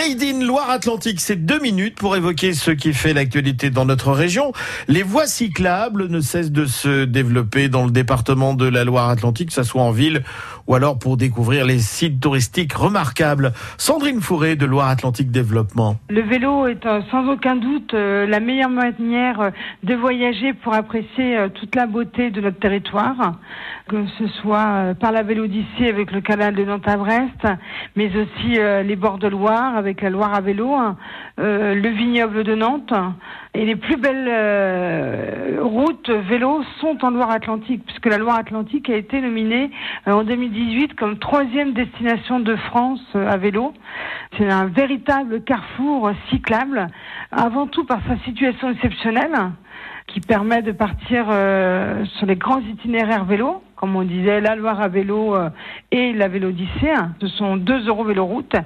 Made in Loire-Atlantique, c'est deux minutes pour évoquer ce qui fait l'actualité dans notre région. Les voies cyclables ne cessent de se développer dans le département de la Loire-Atlantique, que ce soit en ville ou alors pour découvrir les sites touristiques remarquables. Sandrine Fourré de Loire-Atlantique Développement. Le vélo est euh, sans aucun doute euh, la meilleure manière euh, de voyager pour apprécier toute la beauté de notre territoire, que ce soit par la Vélodyssée avec le canal de Nantes-à-Brest, mais aussi les bords de Loire avec la Loire à vélo, hein, le vignoble de Nantes. Et les plus belles routes vélo sont en Loire-Atlantique, puisque la Loire-Atlantique a été nominée en 2018 comme troisième destination de France à vélo. C'est un véritable carrefour cyclable, avant tout par sa situation exceptionnelle qui permet de partir euh, sur les grands itinéraires vélo, comme on disait, la Loire à vélo euh, et la Vélodyssée. Ce sont deux euros véloroute,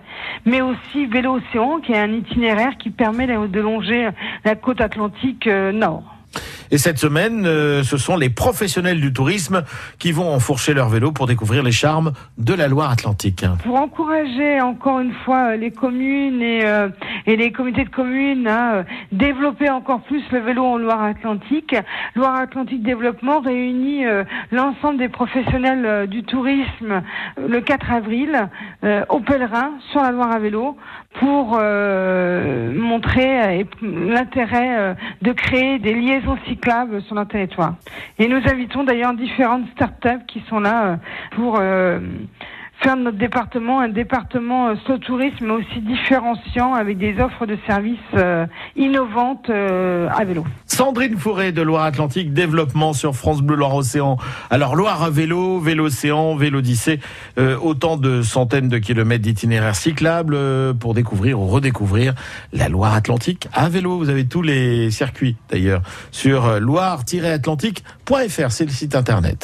mais aussi Vélo Océan, qui est un itinéraire qui permet de longer la côte atlantique euh, nord. Et cette semaine, euh, ce sont les professionnels du tourisme qui vont enfourcher leur vélo pour découvrir les charmes de la Loire-Atlantique. Pour encourager encore une fois euh, les communes et, euh, et les comités de communes à développer encore plus le vélo en Loire-Atlantique, Loire-Atlantique Développement réunit l'ensemble des professionnels du tourisme le 4 avril au Pèlerin sur la Loire à vélo pour montrer l'intérêt de créer des liaisons cyclables sur notre territoire. Et nous invitons d'ailleurs différentes start-up qui sont là euh, pour euh, faire de notre département un département euh, sans tourisme, mais aussi différenciant avec des offres de services euh, innovantes euh, à vélo. Sandrine Fourré de Loire-Atlantique, développement sur France Bleu Loire-Océan. Alors Loire à vélo, Vélo-Océan, Vélodyssée, euh, autant de centaines de kilomètres d'itinéraires cyclables pour découvrir ou redécouvrir la Loire-Atlantique à vélo. Vous avez tous les circuits d'ailleurs sur loire-atlantique.fr, c'est le site internet.